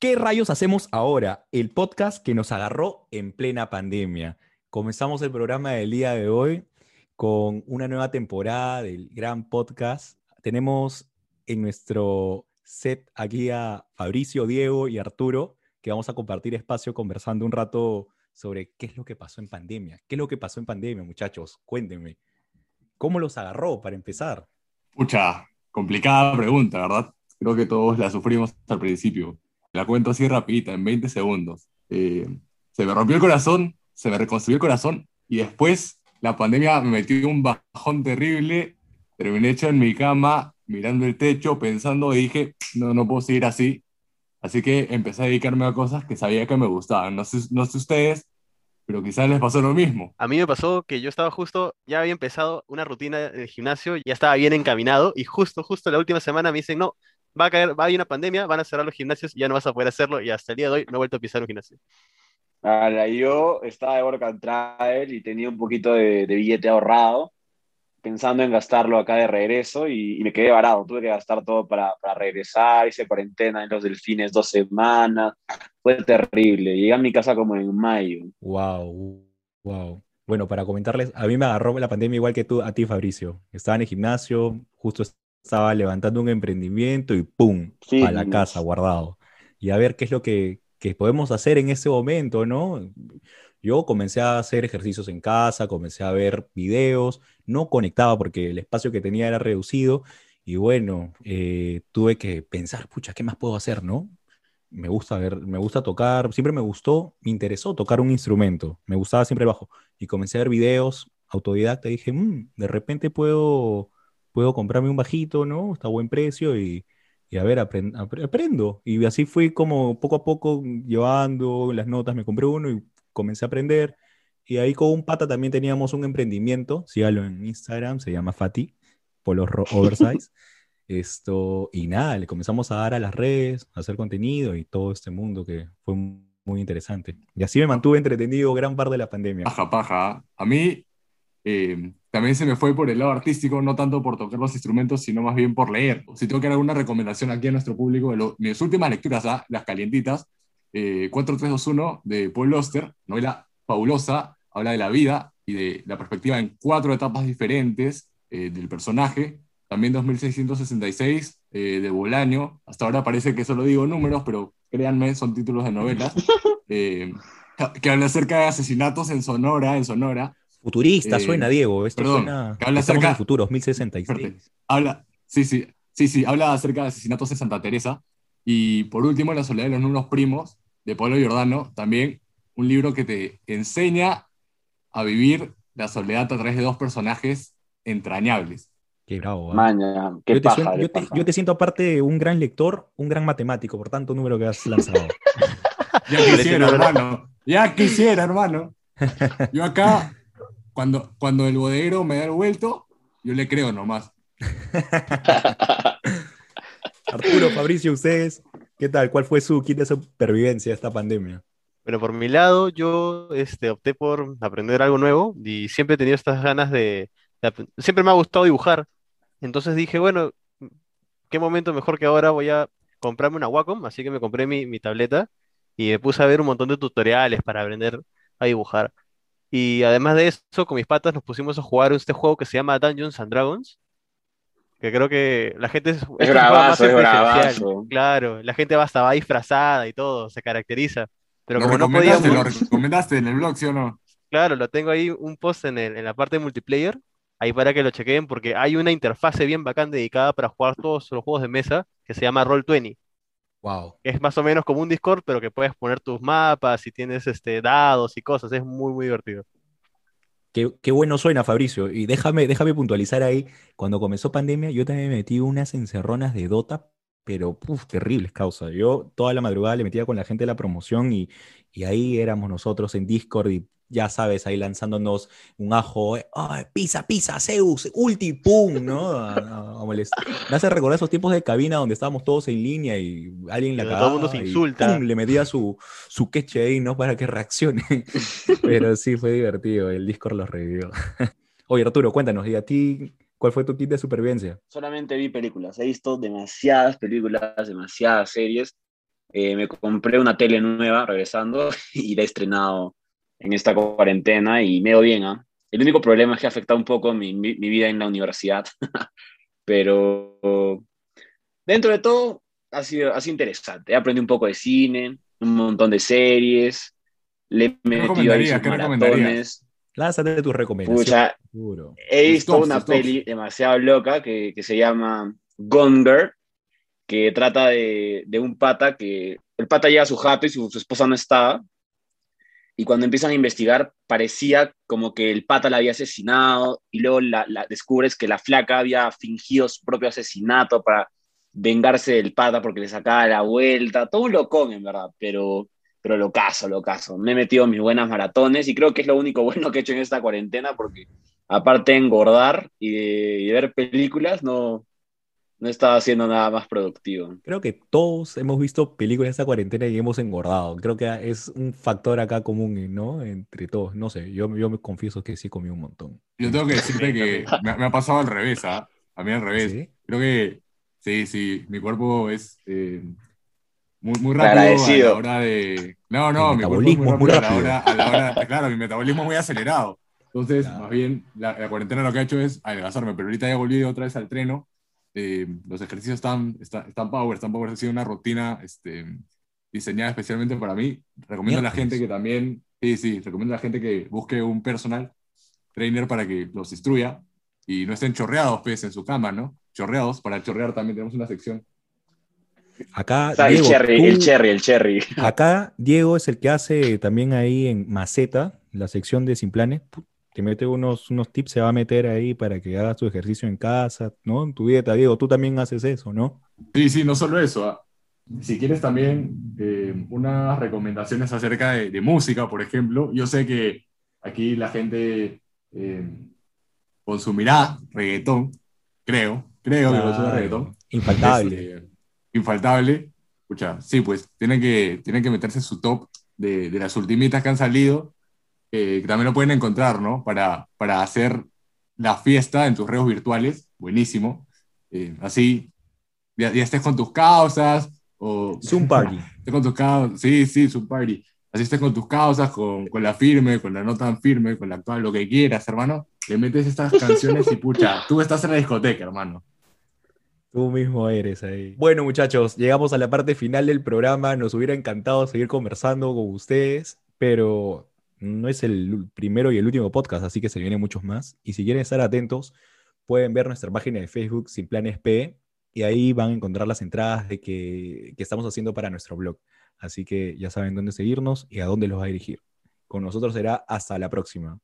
¿Qué rayos hacemos ahora? El podcast que nos agarró en plena pandemia. Comenzamos el programa del día de hoy con una nueva temporada del gran podcast. Tenemos en nuestro set aquí a Fabricio, Diego y Arturo, que vamos a compartir espacio conversando un rato sobre qué es lo que pasó en pandemia. ¿Qué es lo que pasó en pandemia, muchachos? Cuéntenme. ¿Cómo los agarró para empezar? Mucha complicada pregunta, ¿verdad? Creo que todos la sufrimos al principio. La cuento así rapidita, en 20 segundos. Eh, se me rompió el corazón, se me reconstruyó el corazón y después la pandemia me metió un bajón terrible. Terminé hecho en mi cama, mirando el techo, pensando y dije, no, no puedo seguir así. Así que empecé a dedicarme a cosas que sabía que me gustaban. No sé, no sé ustedes, pero quizás les pasó lo mismo. A mí me pasó que yo estaba justo, ya había empezado una rutina de gimnasio, ya estaba bien encaminado y justo, justo la última semana me dicen, no, va a caer, va a haber una pandemia, van a cerrar los gimnasios y ya no vas a poder hacerlo y hasta el día de hoy no he vuelto a pisar un gimnasio. Ahora, yo estaba de work and travel y tenía un poquito de, de billete ahorrado pensando en gastarlo acá de regreso y, me quedé varado. Tuve que gastar todo para, para, regresar, hice cuarentena en los delfines dos semanas. Fue terrible. Llegué a mi casa como en mayo. Wow, wow. Bueno, para comentarles, a mí me agarró la pandemia igual que tú, a ti, Fabricio. Estaba en el gimnasio, justo estaba levantando un emprendimiento y ¡pum! a la casa, guardado. Y a ver qué es lo que, que podemos hacer en ese momento, ¿no? Yo comencé a hacer ejercicios en casa, comencé a ver videos, no conectaba porque el espacio que tenía era reducido y bueno, eh, tuve que pensar, pucha, ¿qué más puedo hacer, no? Me gusta ver, me gusta tocar, siempre me gustó, me interesó tocar un instrumento, me gustaba siempre bajo y comencé a ver videos autodidacta y dije, mmm, de repente puedo, puedo comprarme un bajito, ¿no? Está a buen precio y, y a ver, aprendo. Y así fui como poco a poco llevando las notas, me compré uno y comencé a aprender. Y ahí con un pata también teníamos un emprendimiento, sígalo en Instagram, se llama Fati, Polos Oversize. Esto, y nada, le comenzamos a dar a las redes, a hacer contenido y todo este mundo que fue muy interesante. Y así me mantuve entretenido gran parte de la pandemia. Paja, paja. A mí eh, también se me fue por el lado artístico, no tanto por tocar los instrumentos, sino más bien por leer. Si tengo que dar alguna recomendación aquí a nuestro público, de mis últimas lecturas, ¿ah? las calientitas, eh, 4321 de Paul Oster, novela fabulosa, habla de la vida y de la perspectiva en cuatro etapas diferentes eh, del personaje. También 2666 eh, de Bolaño. Hasta ahora parece que solo digo números, pero créanme, son títulos de novelas. Eh, que habla acerca de asesinatos en Sonora, en Sonora. Futurista, eh, suena, Diego. Esto suena. Que habla acerca de futuros, 1066. Habla, sí, sí, sí, sí, habla acerca de asesinatos en Santa Teresa. Y por último, La soledad de los números primos, de Pablo Giordano, también un libro que te enseña a vivir la soledad a través de dos personajes entrañables. Qué bravo. ¿eh? Maña, qué yo, paja, te, yo, te, yo, te, siento aparte un gran lector, un gran matemático, por tanto número que has lanzado. ya quisiera, hermano. Ya quisiera, hermano. Yo acá, cuando, cuando el bodeguero me da el vuelto, yo le creo nomás. Arturo, Fabricio, ustedes, ¿qué tal? ¿Cuál fue su kit de supervivencia a esta pandemia? Bueno, por mi lado, yo este, opté por aprender algo nuevo y siempre he tenido estas ganas de, de, Siempre me ha gustado dibujar. Entonces dije, bueno, qué momento mejor que ahora voy a comprarme una Wacom, así que me compré mi, mi tableta y me puse a ver un montón de tutoriales para aprender a dibujar. Y además de eso, con mis patas nos pusimos a jugar este juego que se llama Dungeons and Dragons, que creo que la gente es, es bravazo, es bravazo. Claro, la gente va hasta va disfrazada y todo, se caracteriza. Pero lo como no podíamos... Lo recomendaste en el blog, ¿sí o no? Claro, lo tengo ahí un post en, el, en la parte de multiplayer, ahí para que lo chequeen, porque hay una interfase bien bacán dedicada para jugar todos los juegos de mesa que se llama Roll20. Wow. Es más o menos como un Discord, pero que puedes poner tus mapas y tienes este, dados y cosas. Es muy, muy divertido. Qué, bueno suena, Fabricio. Y déjame, déjame puntualizar ahí. Cuando comenzó pandemia, yo también me metí unas encerronas de Dota, pero uf, terribles causa. Yo toda la madrugada le metía con la gente de la promoción y, y ahí éramos nosotros en Discord y ya sabes, ahí lanzándonos un ajo, oh, pisa, pisa, Zeus, ulti, pum, ¿no? A, a, a me hace recordar esos tiempos de cabina donde estábamos todos en línea y alguien la cagaba. Todo el mundo se insulta. Pum, le metía su, su queche ahí, ¿no? Para que reaccione. Pero sí, fue divertido, el Discord los revivió. Oye, Arturo, cuéntanos, ¿y a ti ¿Cuál fue tu kit de supervivencia? Solamente vi películas. He visto demasiadas películas, demasiadas series. Eh, me compré una tele nueva regresando y la he estrenado en esta cuarentena y me bien. ¿ah? El único problema es que ha afectado un poco mi, mi, vida en la universidad, pero dentro de todo ha sido, ha sido interesante. He aprendido un poco de cine, un montón de series, le he metido ahí sus Lánzate tu recomendación. he visto una peli demasiado loca que, que se llama Gonger, que trata de, de, un pata que el pata llega a su jato y su, su esposa no estaba y cuando empiezan a investigar parecía como que el pata la había asesinado y luego la, descubres que la flaca había fingido su propio asesinato para vengarse del pata porque le sacaba la vuelta, todo un locón en verdad, pero, pero lo caso, lo caso. Me he metido en mis buenas maratones y creo que es lo único bueno que he hecho en esta cuarentena porque aparte de engordar y de ver películas, no, no estaba haciendo nada más productivo. Creo que todos hemos visto películas esta cuarentena y hemos engordado. Creo que es un factor acá común, ¿no? Entre todos. No sé, yo, yo me confieso que sí comí un montón. Yo tengo que decirte que me, ha pasado al revés, ¿ah? A mí al revés. Creo que sí, sí, mi cuerpo es eh, muy, muy rápido a la hora de... No, no, mi cuerpo es muy rápido, A, la hora, Claro, mi metabolismo es muy acelerado. Entonces, más bien, la, la, cuarentena lo que ha hecho es adelgazarme, pero ahorita ya volví otra vez al treno eh, los ejercicios están, están, están power, están power, ha sido una rutina este, diseñada especialmente para mí. Recomiendo a la gente que también, sí, sí, recomiendo a la gente que busque un personal trainer para que los instruya y no estén chorreados, pues, en su cama, ¿no? Chorreados, para chorrear también tenemos una sección. Acá, Diego, el, cherry, el cherry, el cherry. Acá Diego es el que hace también ahí en Maceta, la sección de Sin Planes te mete unos, unos tips, se va a meter ahí para que hagas tu ejercicio en casa, ¿no? En tu dieta, Diego, tú también haces eso, ¿no? Sí, sí, no solo eso. Ah. Si quieres también eh, unas recomendaciones acerca de, música, por ejemplo, yo sé que aquí la gente eh, consumirá reggaetón, creo, creo que consumirá reggaetón. Infaltable. Este, infaltable. Escucha, sí, pues tienen que, tienen que meterse su top de, de las ultimitas que han salido que también lo pueden encontrar, ¿no? Para, para hacer la fiesta en tus redes virtuales, buenísimo. Eh, así, ya, estés con tus causas, o... Zoom Party. Estés con tus causas, sí, sí, Zoom Party. Así estés con tus causas, con, con, la firme, con la no tan firme, con la actual, lo que quieras, hermano. Le metes estas canciones y pucha, tú estás en la discoteca, hermano. Tú mismo eres ahí. Bueno, muchachos, llegamos a la parte final del programa. Nos hubiera encantado seguir conversando con ustedes, pero no es el primero y el último podcast, así que se vienen muchos más. Y si quieren estar atentos, pueden ver nuestra página de Facebook Sin Planes P y ahí van a encontrar las entradas de que, que estamos haciendo para nuestro blog. Así que ya saben dónde seguirnos y a dónde los va a dirigir. Con nosotros será hasta la próxima.